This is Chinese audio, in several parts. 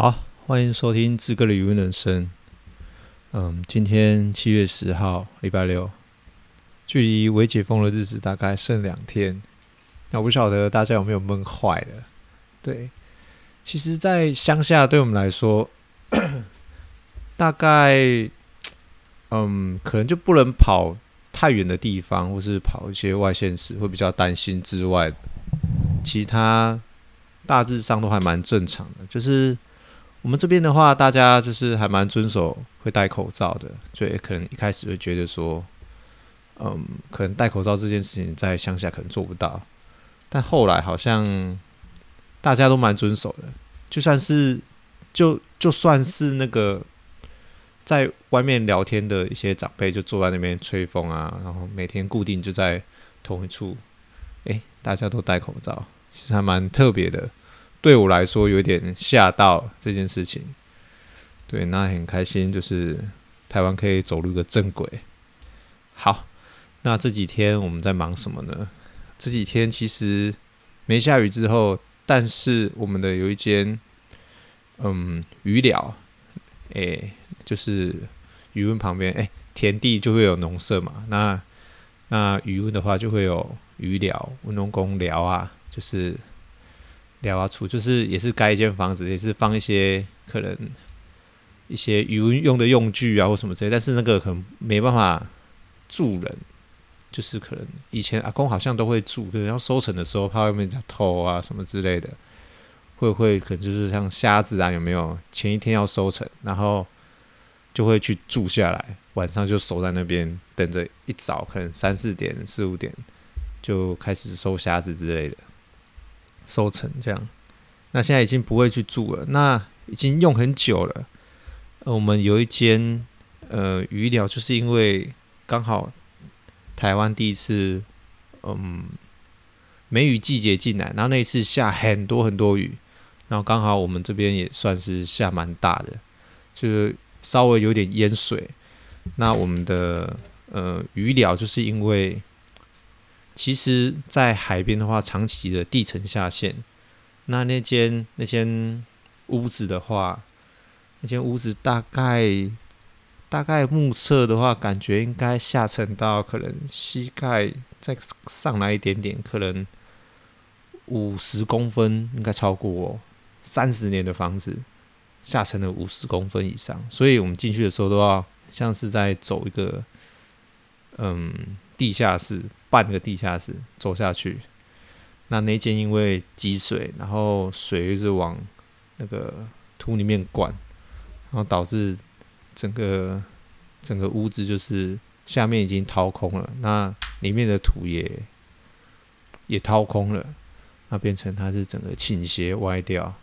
好，欢迎收听志哥的语文人生。嗯，今天七月十号，礼拜六，距离微解封的日子大概剩两天。那我不晓得大家有没有闷坏了？对，其实，在乡下对我们来说，大概，嗯，可能就不能跑太远的地方，或是跑一些外县市，会比较担心之外，其他大致上都还蛮正常的，就是。我们这边的话，大家就是还蛮遵守会戴口罩的，所以可能一开始会觉得说，嗯，可能戴口罩这件事情在乡下可能做不到，但后来好像大家都蛮遵守的，就算是就就算是那个在外面聊天的一些长辈，就坐在那边吹风啊，然后每天固定就在同一处，诶，大家都戴口罩，其实还蛮特别的。对我来说有点吓到这件事情，对，那很开心，就是台湾可以走入个正轨。好，那这几天我们在忙什么呢？这几天其实没下雨之后，但是我们的有一间嗯鱼寮，诶，就是渔翁旁边，诶，田地就会有农舍嘛。那那渔翁的话就会有鱼寮、温农工寮啊，就是。聊啊，处就是也是盖一间房子，也是放一些可能一些渔塭用的用具啊，或什么之类。但是那个可能没办法住人，就是可能以前阿公好像都会住，可能要收成的时候怕外面偷啊什么之类的，会会可能就是像虾子啊，有没有前一天要收成，然后就会去住下来，晚上就守在那边等着，一早可能三四点、四五点就开始收虾子之类的。收成这样，那现在已经不会去住了。那已经用很久了。呃、我们有一间呃鱼寮，就是因为刚好台湾第一次嗯梅雨季节进来，然后那一次下很多很多雨，然后刚好我们这边也算是下蛮大的，就是稍微有点淹水。那我们的呃鱼寮就是因为。其实，在海边的话，长期的地层下陷，那那间那间屋子的话，那间屋子大概大概目测的话，感觉应该下沉到可能膝盖再上来一点点，可能五十公分，应该超过三十年的房子下沉了五十公分以上，所以我们进去的时候都要像是在走一个嗯地下室。半个地下室走下去，那那间因为积水，然后水一直往那个土里面灌，然后导致整个整个屋子就是下面已经掏空了，那里面的土也也掏空了，那变成它是整个倾斜歪掉，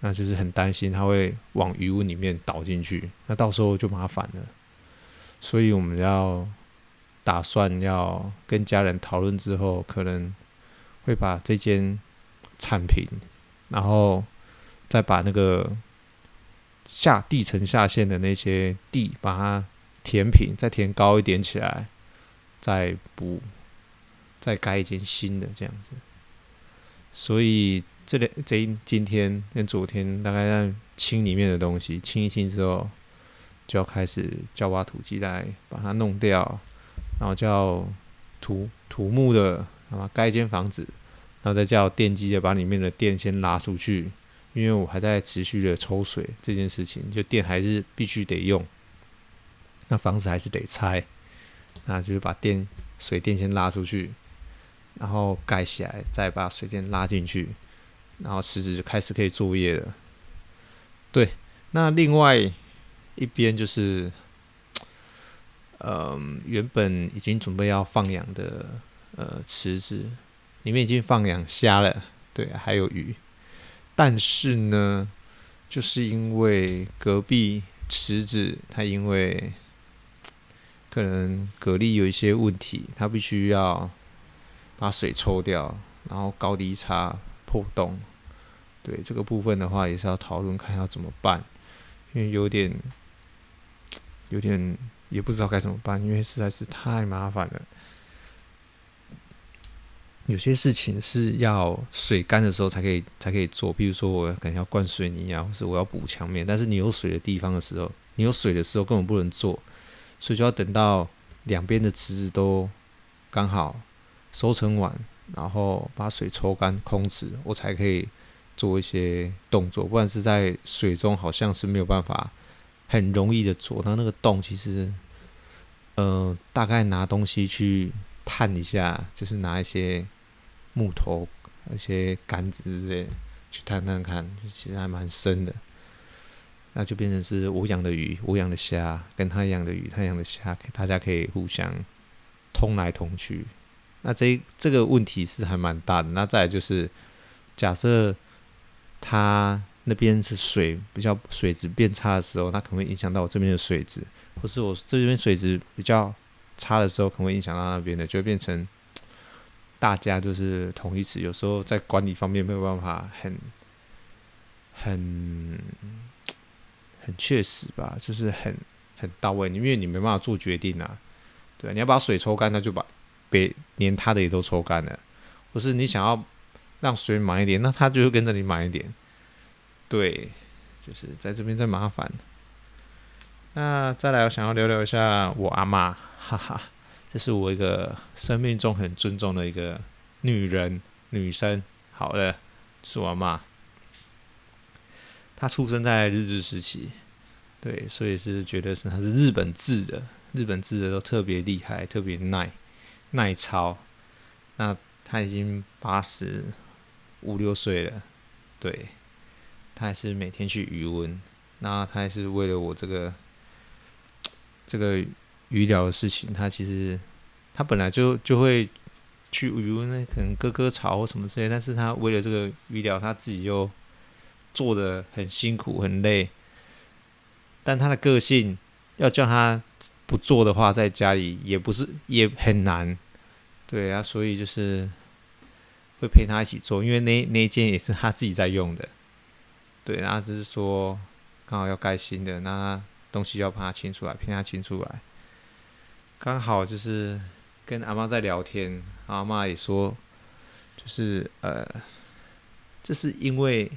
那就是很担心它会往鱼屋里面倒进去，那到时候就麻烦了，所以我们要。打算要跟家人讨论之后，可能会把这间铲平，然后再把那个下地层下陷的那些地把它填平，再填高一点起来，再补，再盖一间新的这样子。所以这里这今天跟昨天大概在清里面的东西，清一清之后，就要开始叫挖土机来把它弄掉。然后叫土土木的，然后盖一间房子，然后再叫电机的把里面的电先拉出去，因为我还在持续的抽水这件事情，就电还是必须得用，那房子还是得拆，那就是把电水电先拉出去，然后盖起来，再把水电拉进去，然后池子就开始可以作业了。对，那另外一边就是。嗯，原本已经准备要放养的呃池子，里面已经放养虾了，对，还有鱼。但是呢，就是因为隔壁池子它因为可能蛤蜊有一些问题，它必须要把水抽掉，然后高低差破洞。对，这个部分的话也是要讨论看要怎么办，因为有点有点。也不知道该怎么办，因为实在是太麻烦了。有些事情是要水干的时候才可以才可以做，比如说我可能要灌水泥啊，或是我要补墙面，但是你有水的地方的时候，你有水的时候根本不能做，所以就要等到两边的池子都刚好收成完，然后把水抽干空池，我才可以做一些动作，不然是在水中好像是没有办法很容易的做。它那个洞其实，呃，大概拿东西去探一下，就是拿一些。木头、一些杆子之类，去探探看，其实还蛮深的。那就变成是我养的鱼，我养的虾，跟他养的鱼，他养的虾，大家可以互相通来通去。那这这个问题是还蛮大的。那再就是，假设他那边是水比较水质变差的时候，那可能会影响到我这边的水质，或是我这边水质比较差的时候，可能会影响到那边的，就会变成。大家就是同义词，有时候在管理方面没有办法很、很、很确实吧，就是很、很到位。因为你没办法做决定啊，对，你要把水抽干，那就把别连他的也都抽干了。或是你想要让水满一点，那他就会跟着你满一点。对，就是在这边再麻烦。那再来，我想要聊聊一下我阿嬷，哈哈。这是我一个生命中很尊重的一个女人、女生。好的，是我阿妈。她出生在日治时期，对，所以是觉得是她是日本制的，日本制的都特别厉害，特别耐耐操。那她已经八十五六岁了，对，他还是每天去鱼塭。那他还是为了我这个这个。鱼疗的事情，他其实他本来就就会去鱼塭，可能割割草或什么之类，但是他为了这个鱼疗，他自己又做的很辛苦很累。但他的个性要叫他不做的话，在家里也不是也很难，对啊，所以就是会陪他一起做，因为那那一间也是他自己在用的，对，然后只是说刚好要盖新的，那东西要帮他清出来，骗他清出来。刚好就是跟阿妈在聊天，阿妈也说，就是呃，这是因为，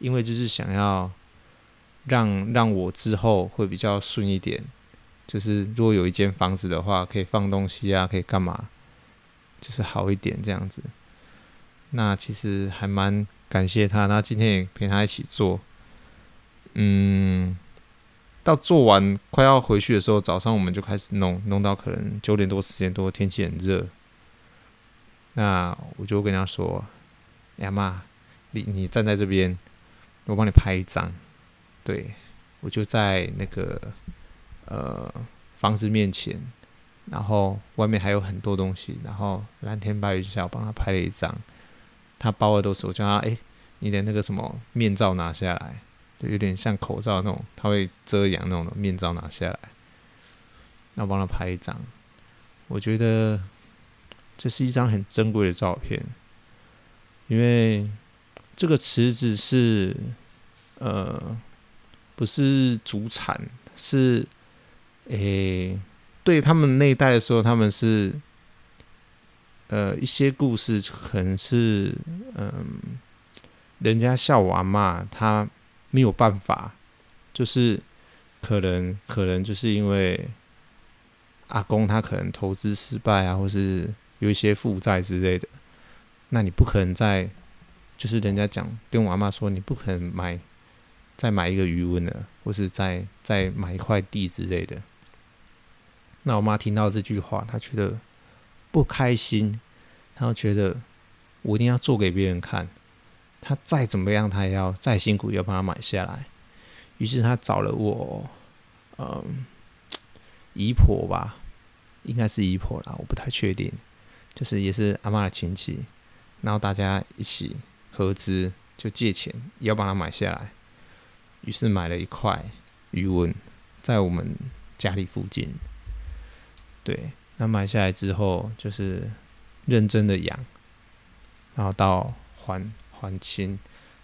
因为就是想要让让我之后会比较顺一点，就是如果有一间房子的话，可以放东西啊，可以干嘛，就是好一点这样子。那其实还蛮感谢他，那今天也陪他一起做，嗯。到做完快要回去的时候，早上我们就开始弄，弄到可能九点多十点多，天气很热。那我就跟他说：“哎呀妈，你你站在这边，我帮你拍一张。”对，我就在那个呃房子面前，然后外面还有很多东西，然后蓝天白云下，我帮他拍了一张。他包的都是，我叫他：“哎，你的那个什么面罩拿下来。”就有点像口罩那种，它会遮阳那种的面罩拿下来，那我帮他拍一张。我觉得这是一张很珍贵的照片，因为这个池子是呃不是主产，是诶、对他们那一代的时候，他们是呃一些故事可能是嗯、人家笑我阿嬷他。没有办法，就是可能可能就是因为阿公他可能投资失败啊，或是有一些负债之类的，那你不可能再就是人家讲跟我阿妈说，你不可能买再买一个鱼塭了，或是再再买一块地之类的。那我妈听到这句话，她觉得不开心，然后觉得我一定要做给别人看。他再怎么样，他也要再辛苦，也要帮他买下来。于是他找了我，嗯，姨婆吧，应该是姨婆啦，我不太确定。就是也是阿嬷的亲戚，然后大家一起合资，就借钱也要帮他买下来。于是买了一块鱼纹，在我们家里附近。对，那买下来之后，就是认真的养，然后到还。还清，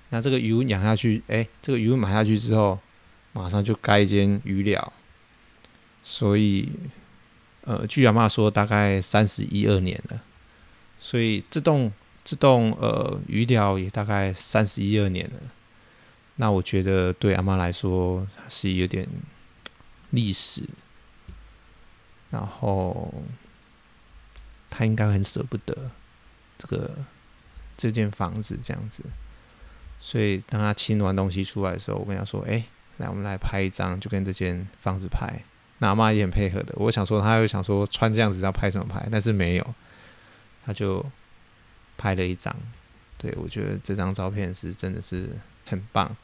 那这个鱼养下去，哎、这个鱼买下去之后，马上就盖一间鱼寮。所以，呃，据阿妈说，大概三十一二年了。所以这栋这栋呃鱼寮也大概三十一二年了。那我觉得对阿妈来说是有点历史，然后他应该很舍不得这个这间房子这样子。所以当他清完东西出来的时候，我跟他说：“哎，来，我们来拍一张，就跟这间房子拍。”那阿妈也很配合的。我想说，她又想说穿这样子要拍什么拍，但是没有，她就拍了一张。对，我觉得这张照片是真的是很棒。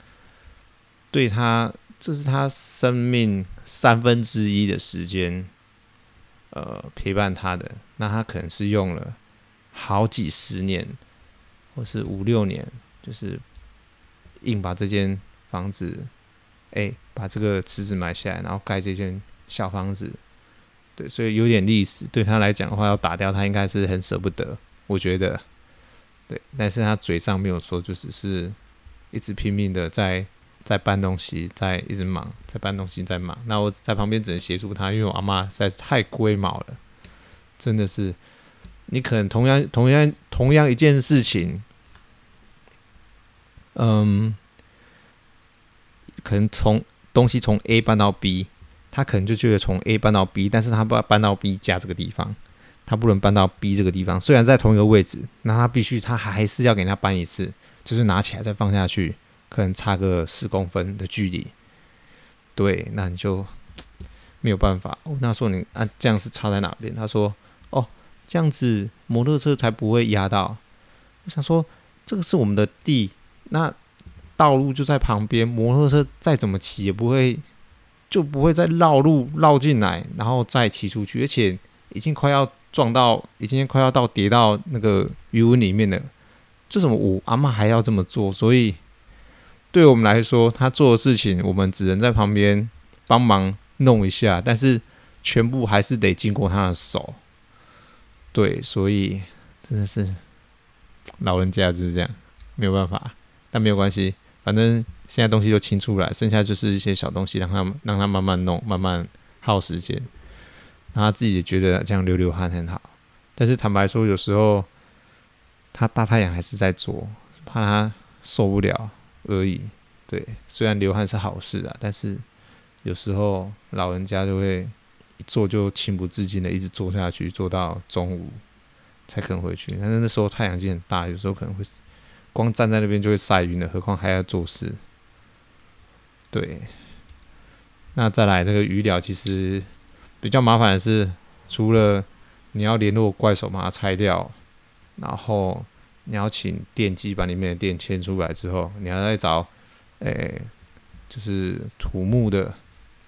对他，这是他生命三分之一的时间，呃，陪伴他的。那他可能是用了好几十年，或是五六年，就是硬把这间房子，哎，把这个池子买下来，然后盖这间小房子。对，所以有点历史。对他来讲的话，要打掉他应该是很舍不得，我觉得。对，但是他嘴上没有说，就只是一直拼命的在。在搬东西，在一直忙，在搬东西，在忙。那我在旁边只能协助他，因为我阿妈实在是太龟毛了，真的是。你可能同样、同样、同样一件事情，嗯，可能从东西从 A 搬到 B，他可能就觉得从 A 搬到 B，但是他不搬到 B 家这个地方，他不能搬到 B 这个地方。虽然在同一个位置，那他必须，他还是要给他搬一次，就是拿起来再放下去。可能差个十公分的距离，对，那你就 没有办法。那说你啊，这样是差在哪边？他说：“哦，这样子摩托车才不会压到。”我想说，这个是我们的地，那道路就在旁边，摩托车再怎么骑也不会，就不会再绕路绕进来，然后再骑出去，而且已经快要撞到，已经快要到跌到那个鱼塭里面了。这怎么我阿嬷还要这么做？所以。对我们来说，他做的事情，我们只能在旁边帮忙弄一下，但是全部还是得经过他的手。对，所以真的是老人家就是这样，没有办法。但没有关系，反正现在东西都清出来，剩下就是一些小东西，让他让他慢慢弄，慢慢耗时间。然后他自己也觉得这样流流汗很好。但是坦白说，有时候他大太阳还是在做，怕他受不了。而已，对，虽然流汗是好事啊，但是有时候老人家就会一坐就情不自禁的一直坐下去，坐到中午才肯回去。但是那时候太阳已经很大，有时候可能会光站在那边就会晒晕了，何况还要做事。对，那再来这个鱼疗，其实比较麻烦的是，除了你要联络怪手把它拆掉，然后。你要请电机把里面的电牵出来之后，你要再找，诶、就是土木的，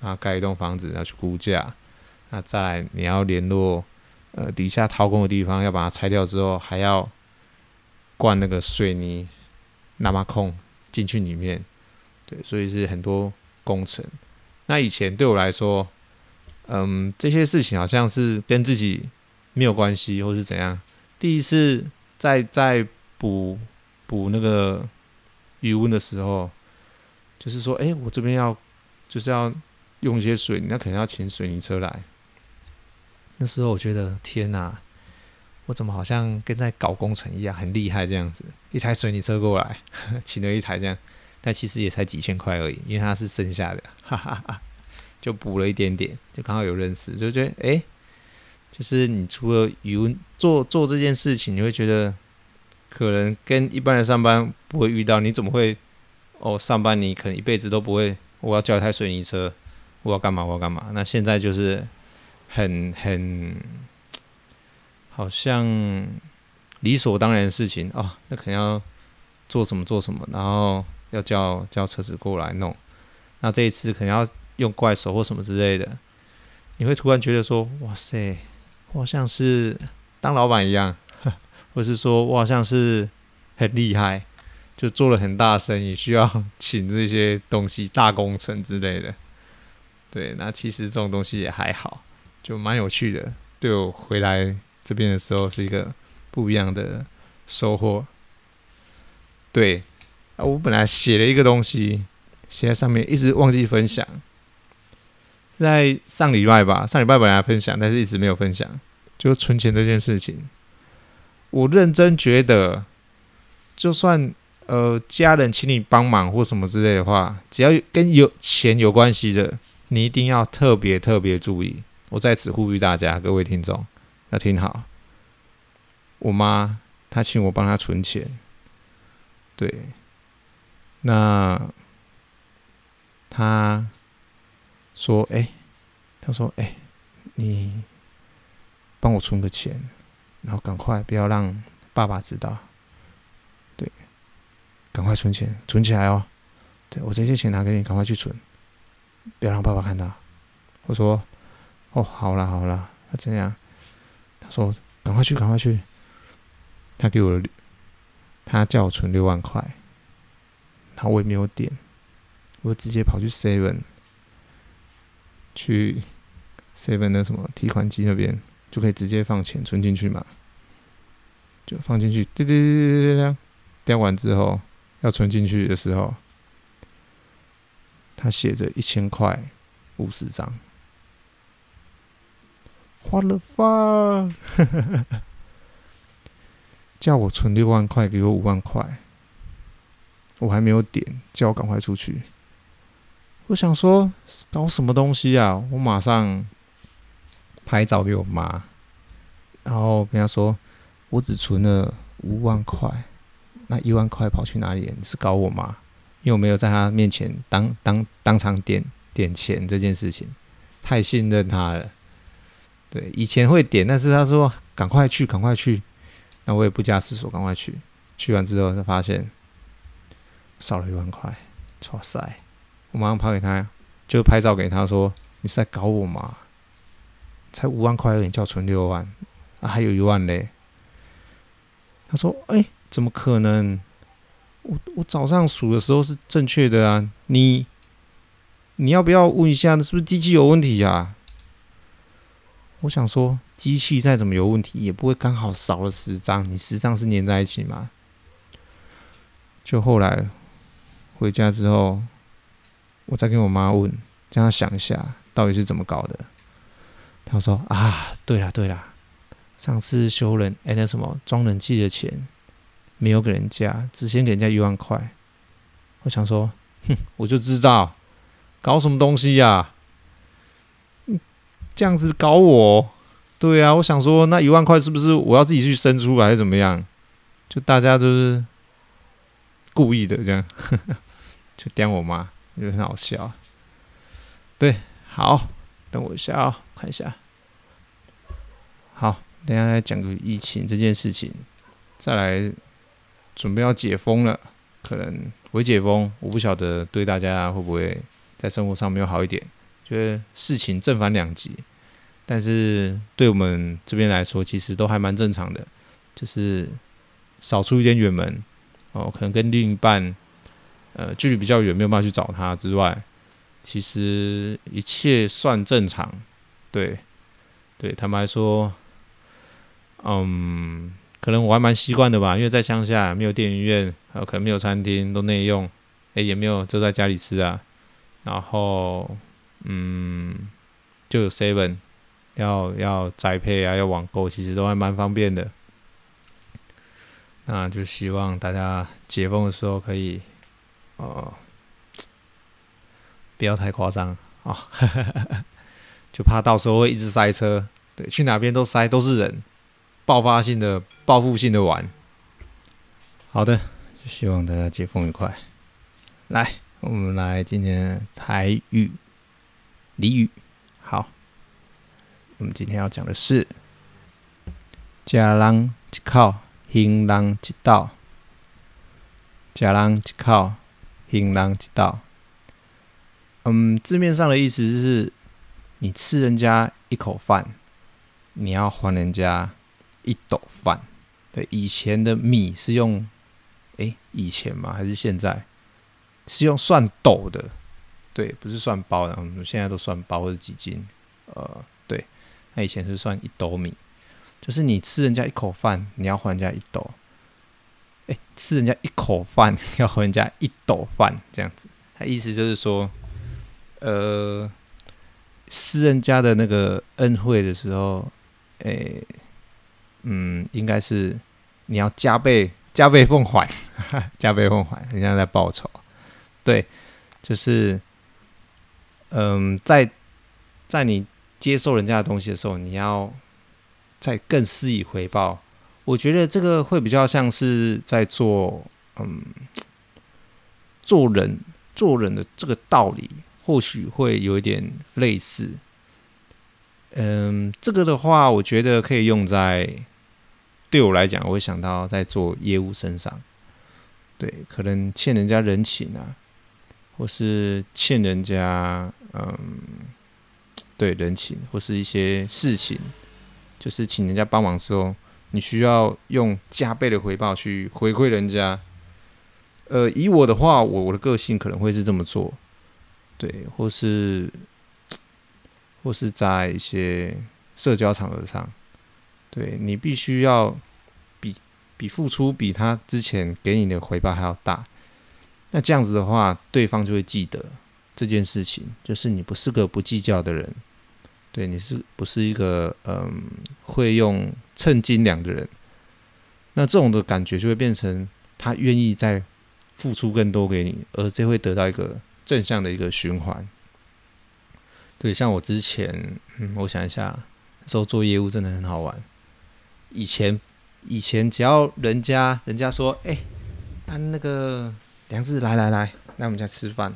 然后盖一栋房子要去估价，那再你要联络，呃，底下掏空的地方要把它拆掉之后，还要灌那个水泥，那么空进去里面，对，所以是很多工程。那以前对我来说，嗯，这些事情好像是跟自己没有关系，或是怎样。第一次。在在补补那个余温的时候，就是说，哎，我这边要就是要用一些水，那肯定要请水泥车来。那时候我觉得天哪，我怎么好像跟在搞工程一样，很厉害这样子。一台水泥车过来，请了一台这样，但其实也才几千块而已，因为它是剩下的，哈哈哈，就补了一点点，就刚好有认识，就觉得哎。就是你除了鱼塭做做这件事情，你会觉得可能跟一般人上班不会遇到。你怎么会哦？上班你可能一辈子都不会。我要叫一台水泥车，我要干嘛？我要干嘛？那现在就是很很好像理所当然的事情哦。那可能要做什么做什么，然后要叫叫车子过来弄。那这一次可能要用怪手或什么之类的，你会突然觉得说：哇塞！我像是当老板一样，或是说我好像是很厉害，就做了很大生意，需要 请这些东西、大工程之类的。对，那其实这种东西也还好，就蛮有趣的。对我回来这边的时候是一个不一样的收获。对，啊，我本来写了一个东西，写在上面，一直忘记分享。在上礼拜吧，上礼拜本来分享，但是一直没有分享，就存钱这件事情。我认真觉得，就算呃家人请你帮忙或什么之类的话，只要跟有钱有关系的，你一定要特别特别注意。我在此呼吁大家，各位听众要听好。我妈她请我帮她存钱，对，那她说：“哎、她说，哎、你帮我存个钱，然后赶快不要让爸爸知道，对，赶快存钱，存起来哦。对，我这些钱拿给你，赶快去存，不要让爸爸看到。”我说。哦，好了好了，那这样，他说赶快去赶快去，他给我，他叫我存六万块，然后我也没有点，我直接跑去 seven，去 seven 那什么提款机那边就可以直接放钱存进去嘛，就放进去，对对对对对对，点完之后要存进去的时候，他写着一千块五十张。What the fuck？叫我存六万块，给我五万块，我还没有点，叫我赶快出去。我想说，搞什么东西啊？我马上拍照给我妈，然后跟她说，我只存了五万块，那一万块跑去哪里？你是搞我吗？因为我没有在她面前当当当场点点钱这件事情，太信任她了。对，以前会点，但是他说赶快去，赶快去，那我也不加思索，赶快去。去完之后，就发现少了一万块，哇塞！我马上拍给他，就拍照给他说：“你是在搞我吗？才五万块而已，叫存六万，啊，还有一万嘞。”他说：“哎，怎么可能？我我早上数的时候是正确的啊，你你要不要问一下，是不是机器有问题呀？”我想说，机器再怎么有问题，也不会刚好少了十张。你十张是粘在一起吗？就后来回家之后，我再跟我妈问，叫她想一下到底是怎么搞的。他说：“啊，对了对了，上次修人哎，那什么装冷气的钱没有给人家，只先给人家一万块。”我想说，哼，我就知道搞什么东西呀、啊。这样子搞我，对啊，我想说那一万块是不是我要自己去生出来，还是怎么样？就大家都是故意的，这样就点我妈，觉得很好笑。对，好，等我一下啊、哦，看一下。好，等下来讲个疫情这件事情，再来准备要解封了，可能微解封，我不晓得对大家会不会在生活上没有好一点。觉得事情正反两极，但是对我们这边来说，其实都还蛮正常的。就是少出一点远门哦，可能跟另一半呃距离比较远，没有办法去找他之外，其实一切算正常。对，对他们来说，嗯，可能我还蛮习惯的吧，因为在乡下没有电影院，还有可能没有餐厅，都内用，哎，也没有就在家里吃啊，然后。嗯，就有 seven，要要宅配啊，要网购，其实都还蛮方便的。那就希望大家解封的时候可以，呃，不要太夸张啊，就怕到时候会一直塞车。对，去哪边都塞，都是人，爆发性的、报复性的玩。好的，希望大家解封愉快。来，我们来今天台语。俚语，好，我们今天要讲的是“吃人一口，还人一斗”。吃人一口，还人一斗。嗯，字面上的意思是，你吃人家一口饭，你要还人家一斗饭。对，以前的米是用，诶、以前吗？还是现在？是用算斗的。对，不是算包的，我们现在都算包或者几斤。呃，对，那以前是算一斗米，就是你吃人家一口饭，你要还人家一斗。哎，吃人家一口饭，要还人家一斗饭，这样子。他意思就是说，呃，施人家的那个恩惠的时候，哎，嗯，应该是你要加倍加倍奉还，加倍奉还，人家在报仇。对，就是，嗯，在在你接受人家的东西的时候，你要再更施以回报。我觉得这个会比较像是在做，嗯，做人做人的这个道理，或许会有一点类似。嗯，这个的话，我觉得可以用在对我来讲，我会想到在做业务身上，对，可能欠人家人情啊，或是欠人家，嗯，对，人情，或是一些事情，就是请人家帮忙之后，你需要用加倍的回报去回馈人家。呃，以我的话，我我的个性可能会是这么做，对，或是。或是在一些社交场合上，对，你必须要比比付出比他之前给你的回报还要大。那这样子的话，对方就会记得这件事情，就是你不是个不计较的人，对，你是不是一个嗯会用称斤两的人？那这种的感觉就会变成他愿意再付出更多给你，而这会得到一个正向的一个循环。对，像我之前，嗯，我想一下，那时候做业务真的很好玩。以前，以前只要人家人家说，哎，啊那个梁志来来来，来我们家吃饭。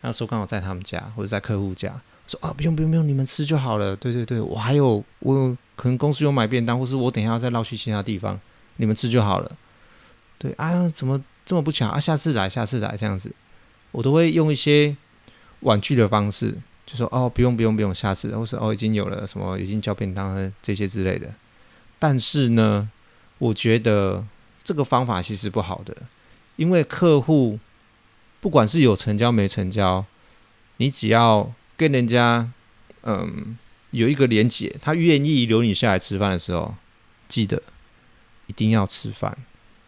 那时候刚好在他们家或者在客户家，说啊不用不用不用，你们吃就好了。对对对，我还有我可能公司有买便当，或是我等一下要再绕去其他地方，你们吃就好了。对啊，怎么这么不巧啊？下次来，下次来这样子，我都会用一些婉拒的方式。就说哦，不用不用不用，下次，或是哦，已经有了什么，已经交便当和这些之类的。但是呢，我觉得这个方法其实不好的，因为客户不管是有成交没成交，你只要跟人家嗯有一个连结，他愿意留你下来吃饭的时候，记得一定要吃饭，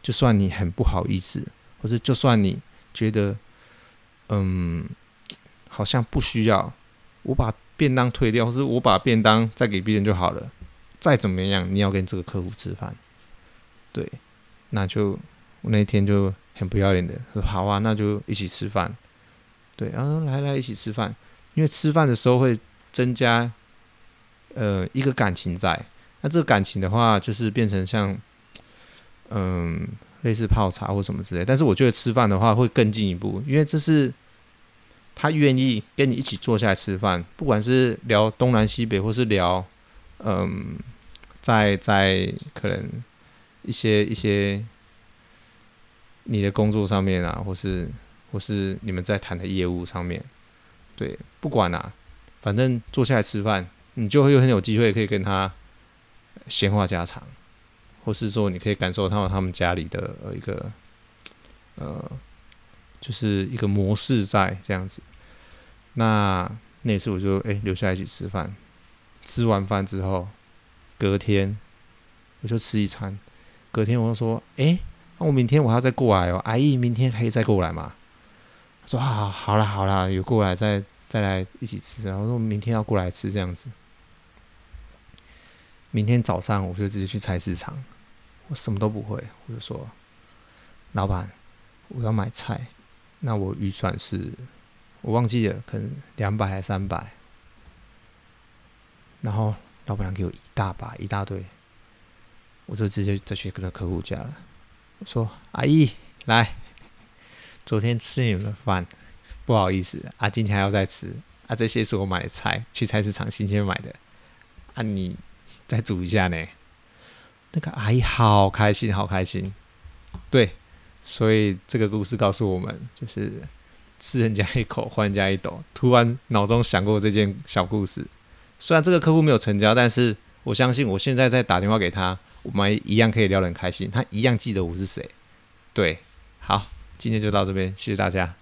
就算你很不好意思，或者就算你觉得嗯好像不需要。我把便当退掉，或是我把便当再给别人就好了。再怎么样，你要跟这个客户吃饭，对，那就我那天就很不要脸的说好啊，那就一起吃饭。对，然后来来一起吃饭，因为吃饭的时候会增加呃一个感情在。那这个感情的话，就是变成像嗯类似泡茶或什么之类。但是我觉得吃饭的话会更进一步，因为这是。他愿意跟你一起坐下来吃饭，不管是聊东南西北，或是聊，嗯，在在可能一些一些你的工作上面啊，或是或是你们在谈的业务上面，对，不管啊，反正坐下来吃饭，你就会有很有机会可以跟他闲话家常，或是说你可以感受到他们家里的一个呃。就是一个模式在这样子，那那次我就哎、留下来一起吃饭，吃完饭之后，隔天我就吃一餐，隔天我就说哎，那、我明天我还要再过来哦，阿姨明天可以再过来吗？说好好了好了，有过来再再来一起吃，然后说明天要过来吃这样子，明天早上我就直接去菜市场，我什么都不会，我就说老板我要买菜。那我预算是，我忘记了，可能两百还三百。然后老板娘给我一大把一大堆，我就直接再去跟客户家了。我说：“阿姨，来，昨天吃你们的饭，不好意思啊，今天还要再吃啊。这些是我买的菜，去菜市场新鲜买的，啊，你再煮一下呢。”那个阿姨好开心，好开心，对。所以这个故事告诉我们，就是吃人家一口换人家一斗。突然脑中想过这件小故事，虽然这个客户没有成交，但是我相信我现在在打电话给他，我们一样可以聊得很开心，他一样记得我是谁。对，好，今天就到这边，谢谢大家。